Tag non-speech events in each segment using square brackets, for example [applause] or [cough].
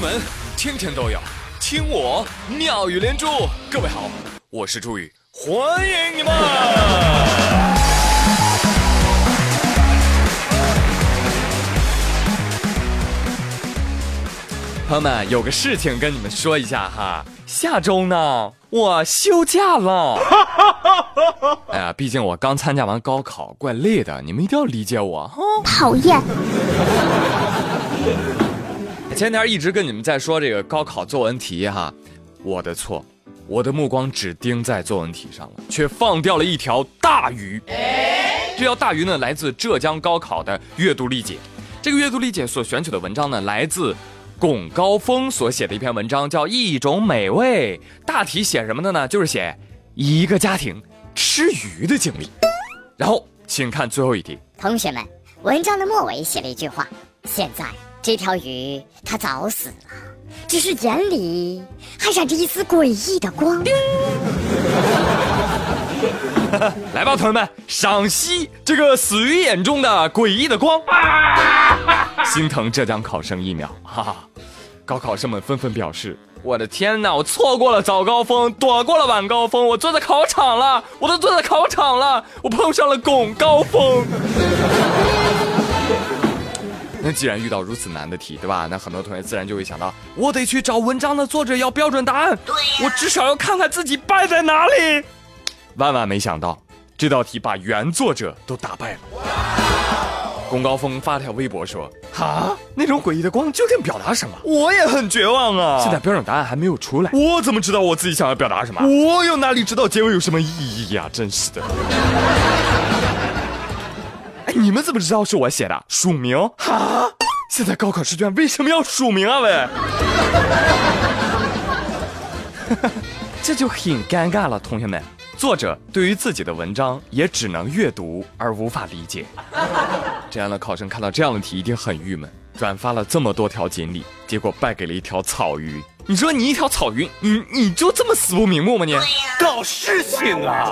门天天都有听我妙语连珠。各位好，我是朱宇，欢迎你们！朋友们，有个事情跟你们说一下哈，下周呢我休假了。[laughs] 哎呀，毕竟我刚参加完高考，怪累的，你们一定要理解我哈。讨厌。前天一直跟你们在说这个高考作文题哈，我的错，我的目光只盯在作文题上了，却放掉了一条大鱼。这条大鱼呢，来自浙江高考的阅读理解。这个阅读理解所选取的文章呢，来自龚高峰所写的一篇文章，叫《一种美味》。大题写什么的呢？就是写一个家庭吃鱼的经历。然后，请看最后一题。同学们，文章的末尾写了一句话：现在。这条鱼它早死了，只是眼里还闪着一丝诡异的光。[laughs] 来吧，同学们，赏析这个死鱼眼中的诡异的光。[laughs] 心疼浙江考生一秒，[laughs] 哈哈！高考生们纷纷表示：“我的天哪，我错过了早高峰，躲过了晚高峰，我坐在考场了，我都坐在考场了，我碰上了拱高峰。” [laughs] 那既然遇到如此难的题，对吧？那很多同学自然就会想到，我得去找文章的作者要标准答案。对，我至少要看看自己败在哪里。万万没想到，这道题把原作者都打败了。龚高峰发条微博说：“哈，那种诡异的光究竟表达什么？我也很绝望啊！现在标准答案还没有出来，我怎么知道我自己想要表达什么？我又哪里知道结尾有什么意义呀？真是的。”你们怎么知道是我写的？署名？哈！现在高考试卷为什么要署名啊？喂，[laughs] 这就很尴尬了，同学们。作者对于自己的文章也只能阅读而无法理解。这样的考生看到这样的题一定很郁闷，转发了这么多条锦鲤，结果败给了一条草鱼。你说你一条草鱼，你你就这么死不瞑目吗？你搞事情啊！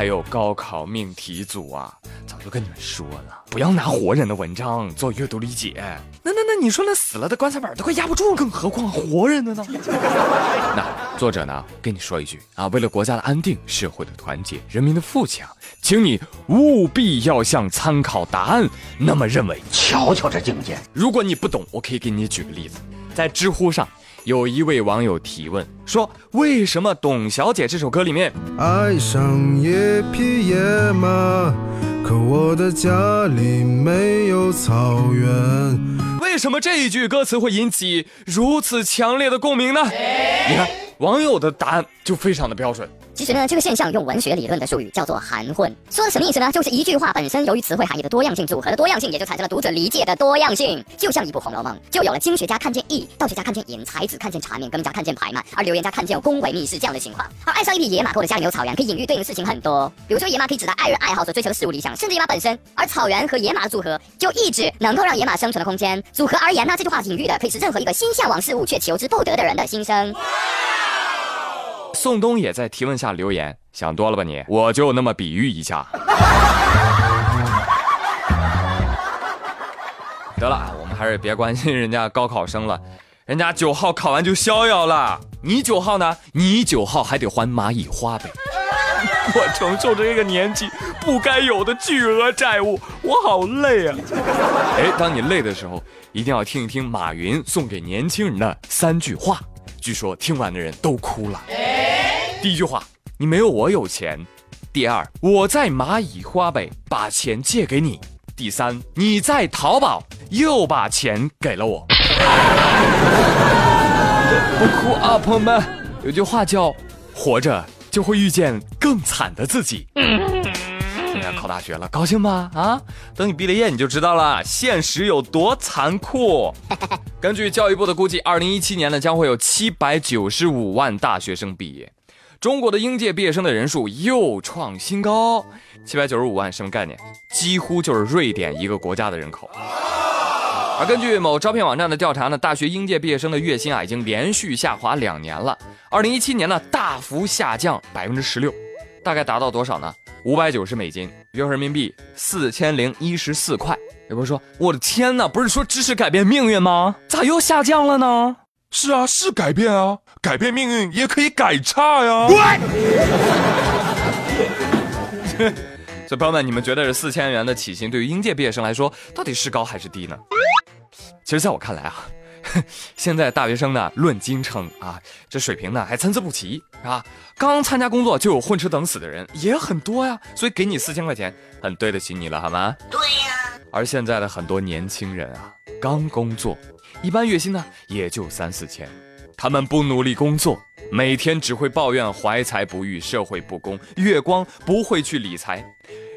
还有高考命题组啊，早就跟你们说了，不要拿活人的文章做阅读理解。那那那，你说那死了的棺材板都快压不住了，更何况活人的呢？[laughs] 那作者呢，跟你说一句啊，为了国家的安定、社会的团结、人民的富强，请你务必要像参考答案那么认为。瞧瞧这境界！如果你不懂，我可以给你举个例子，在知乎上。有一位网友提问说：“为什么《董小姐》这首歌里面，爱上一匹野马，可我的家里没有草原？为什么这一句歌词会引起如此强烈的共鸣呢？你看，网友的答案就非常的标准。”其实呢，这个现象用文学理论的术语叫做含混，说的什么意思呢？就是一句话本身由于词汇含义的多样性组合的多样性，也就产生了读者理解的多样性。就像一部《红楼梦》，就有了经学家看见义，道学家看见淫，才子看见缠绵，革命家看见排满，而留言家看见宫闱秘事这样的情况。而爱上一匹野马，或者家里有草原，可以隐喻对应的事情很多。比如说，野马可以指代爱人爱好所追求的事物理想，甚至野马本身。而草原和野马的组合，就一直能够让野马生存的空间。组合而言呢，这句话隐喻的可以是任何一个心向往事物却求之不得的人的心声。宋冬也在提问下留言，想多了吧你？我就那么比喻一下。得了，我们还是别关心人家高考生了，人家九号考完就逍遥了。你九号呢？你九号还得还蚂蚁花呗。我承受着这个年纪不该有的巨额债务，我好累啊！哎，当你累的时候，一定要听一听马云送给年轻人的三句话，据说听完的人都哭了。第一句话，你没有我有钱；第二，我在蚂蚁花呗把钱借给你；第三，你在淘宝又把钱给了我。不哭啊，朋友们！有句话叫“活着就会遇见更惨的自己”。现在考大学了，高兴吗？啊，等你毕了业你就知道了，现实有多残酷。根据教育部的估计，二零一七年呢将会有七百九十五万大学生毕业。中国的应届毕业生的人数又创新高，七百九十五万，什么概念？几乎就是瑞典一个国家的人口。而根据某招聘网站的调查呢，大学应届毕业生的月薪啊，已经连续下滑两年了。二零一七年呢，大幅下降百分之十六，大概达到多少呢？五百九十美金，约合人民币四千零一十四块。有朋友说：“我的天哪，不是说知识改变命运吗？咋又下降了呢？”是啊，是改变啊，改变命运也可以改差呀。所以 [laughs] 朋友们，你们觉得这四千元的起薪对于应届毕业生来说，到底是高还是低呢？其实，在我看来啊，[laughs] 现在大学生呢，论斤称啊，这水平呢还参差不齐，啊？刚参加工作就有混吃等死的人也很多呀，所以给你四千块钱，很对得起你了，好吗？对呀。而现在的很多年轻人啊，刚工作，一般月薪呢也就三四千，他们不努力工作。每天只会抱怨怀才不遇、社会不公、月光不会去理财。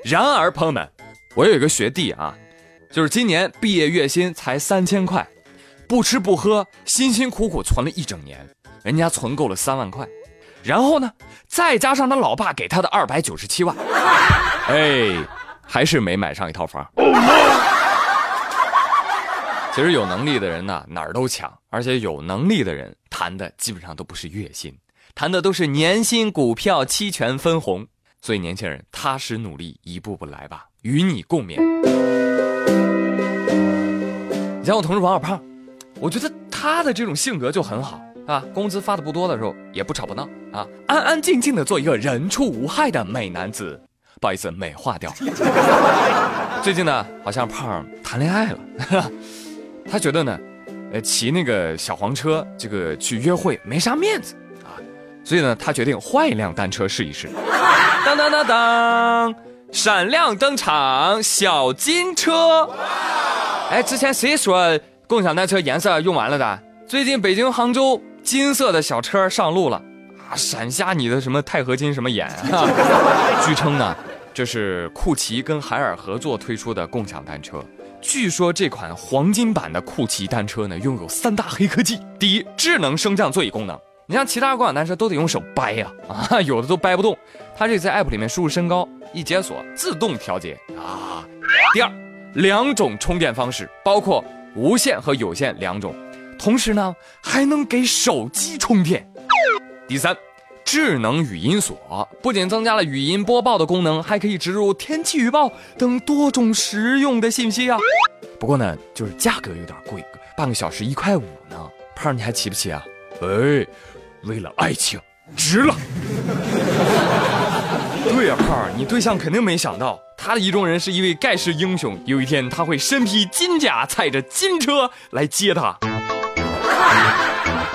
然而，朋友们，我有一个学弟啊，就是今年毕业月薪才三千块，不吃不喝，辛辛苦苦存了一整年，人家存够了三万块，然后呢，再加上他老爸给他的二百九十七万，哎，还是没买上一套房。其实有能力的人呢，哪儿都强，而且有能力的人谈的基本上都不是月薪，谈的都是年薪、股票、期权、分红。所以年轻人踏实努力，一步步来吧，与你共勉。你像我同事王小胖，我觉得他的这种性格就很好啊，工资发的不多的时候也不吵不闹啊，安安静静的做一个人畜无害的美男子。不好意思，美化掉。[laughs] 最近呢，好像胖谈恋爱了。[laughs] 他觉得呢，呃，骑那个小黄车，这个去约会没啥面子啊，所以呢，他决定换一辆单车试一试。当当当当，闪亮登场，小金车！哎，之前谁说共享单车颜色用完了的？最近北京、杭州金色的小车上路了啊，闪瞎你的什么钛合金什么眼啊！[laughs] 据称呢，这是酷奇跟海尔合作推出的共享单车。据说这款黄金版的酷骑单车呢，拥有三大黑科技。第一，智能升降座椅功能。你像其他共享单车都得用手掰呀，[laughs] 啊，有的都掰不动。它这在 app 里面输入身高，一解锁自动调节啊。第二，两种充电方式，包括无线和有线两种，同时呢还能给手机充电。第三。智能语音锁不仅增加了语音播报的功能，还可以植入天气预报等多种实用的信息啊。不过呢，就是价格有点贵，半个小时一块五呢。胖，你还骑不骑啊？哎，为了爱情，值了。[laughs] 对呀，胖，你对象肯定没想到，他的意中人是一位盖世英雄，有一天他会身披金甲，踩着金车来接她。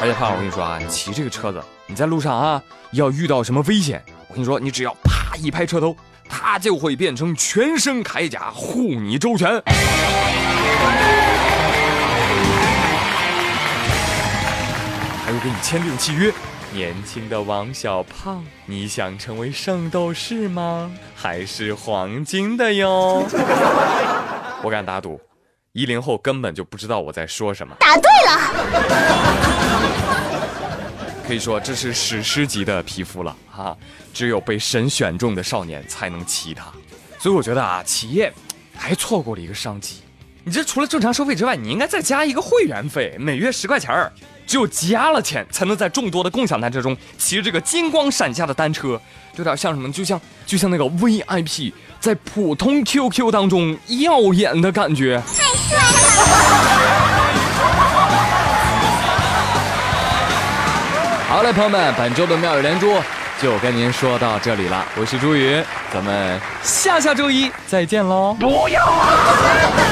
而且胖，我跟你说啊，你骑这个车子。你在路上啊，要遇到什么危险，我跟你说，你只要啪一拍车头，它就会变成全身铠甲护你周全。还会给你签订契约。年轻的王小胖，你想成为圣斗士吗？还是黄金的哟？[laughs] 我敢打赌，一零后根本就不知道我在说什么。答对了。可以说这是史诗级的皮肤了哈，只有被神选中的少年才能骑它，所以我觉得啊，企业还错过了一个商机。你这除了正常收费之外，你应该再加一个会员费，每月十块钱儿。只有加了钱，才能在众多的共享单车中骑着这个金光闪下的单车，有点像什么？就像就像那个 VIP 在普通 QQ 当中耀眼的感觉。太帅了！好嘞，朋友们，本周的妙语连珠就跟您说到这里了。我是朱宇，咱们下下周一再见喽！不要啊！